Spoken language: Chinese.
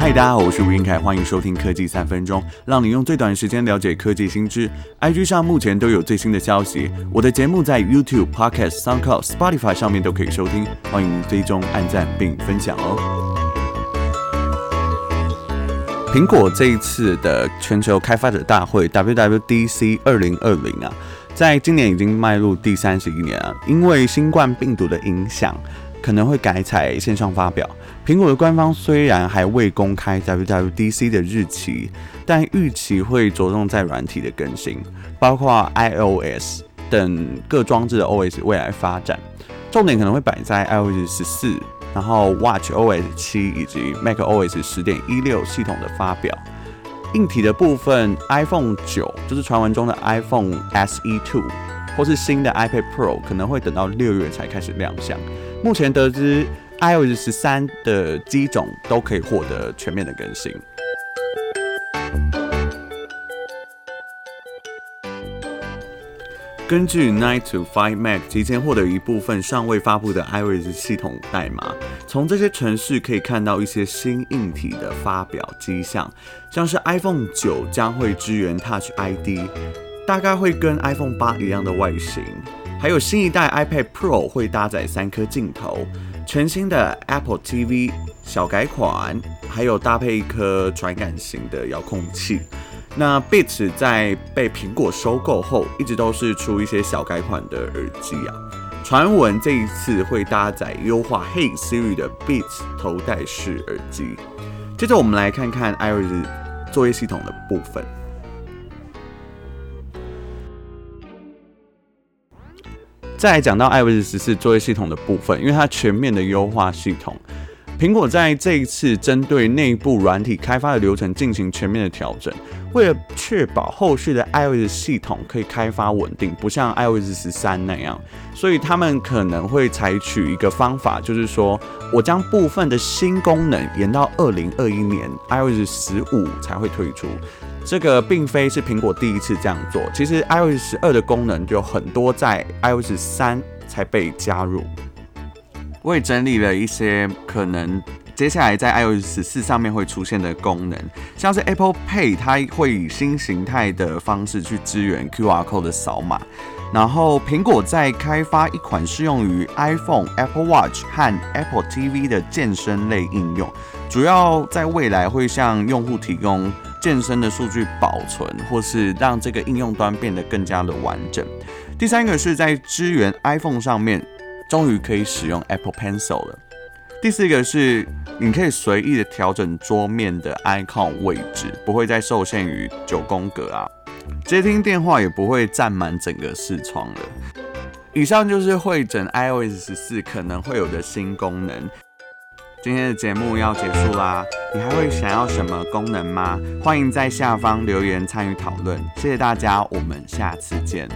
嗨，大家好，我是吴晏恺，欢迎收听科技三分钟，让你用最短时间了解科技新知。IG 上目前都有最新的消息，我的节目在 YouTube、Podcast、SoundCloud、Spotify 上面都可以收听，欢迎追踪、按赞并分享哦。苹果这一次的全球开发者大会 WWDC 二零二零啊，在今年已经迈入第三十一年啊，因为新冠病毒的影响，可能会改采线上发表。苹果的官方虽然还未公开 WWDC 的日期，但预期会着重在软体的更新，包括 iOS 等各装置的 OS 未来发展，重点可能会摆在 iOS 十四，然后 WatchOS 七以及 macOS 十点一六系统的发表。硬体的部分，iPhone 九就是传闻中的 iPhone SE Two，或是新的 iPad Pro 可能会等到六月才开始亮相。目前得知。iOS 十三的机种都可以获得全面的更新。根据 Nine to Five Mac 提前获得一部分尚未发布的 iOS 系统代码，从这些程式可以看到一些新硬体的发表迹象，像是 iPhone 九将会支援 Touch ID，大概会跟 iPhone 八一样的外形，还有新一代 iPad Pro 会搭载三颗镜头。全新的 Apple TV 小改款，还有搭配一颗传感型的遥控器。那 Beats 在被苹果收购后，一直都是出一些小改款的耳机啊。传闻这一次会搭载优化 Hey Siri 的 Beats 头戴式耳机。接着我们来看看 iOS 作业系统的部分。再来讲到 iOS 十四作业系统的部分，因为它全面的优化系统，苹果在这一次针对内部软体开发的流程进行全面的调整，为了确保后续的 iOS 系统可以开发稳定，不像 iOS 十三那样，所以他们可能会采取一个方法，就是说我将部分的新功能延到二零二一年 iOS 十五才会推出。这个并非是苹果第一次这样做，其实 iOS 十二的功能就很多在 iOS 三才被加入。我也整理了一些可能接下来在 iOS 十四上面会出现的功能，像是 Apple Pay，它会以新形态的方式去支援 QR Code 的扫码。然后苹果在开发一款适用于 iPhone、Apple Watch 和 Apple TV 的健身类应用，主要在未来会向用户提供。健身的数据保存，或是让这个应用端变得更加的完整。第三个是在支援 iPhone 上面，终于可以使用 Apple Pencil 了。第四个是你可以随意的调整桌面的 icon 位置，不会再受限于九宫格啊。接听电话也不会占满整个视窗了。以上就是会诊 iOS 十四可能会有的新功能。今天的节目要结束啦，你还会想要什么功能吗？欢迎在下方留言参与讨论，谢谢大家，我们下次见。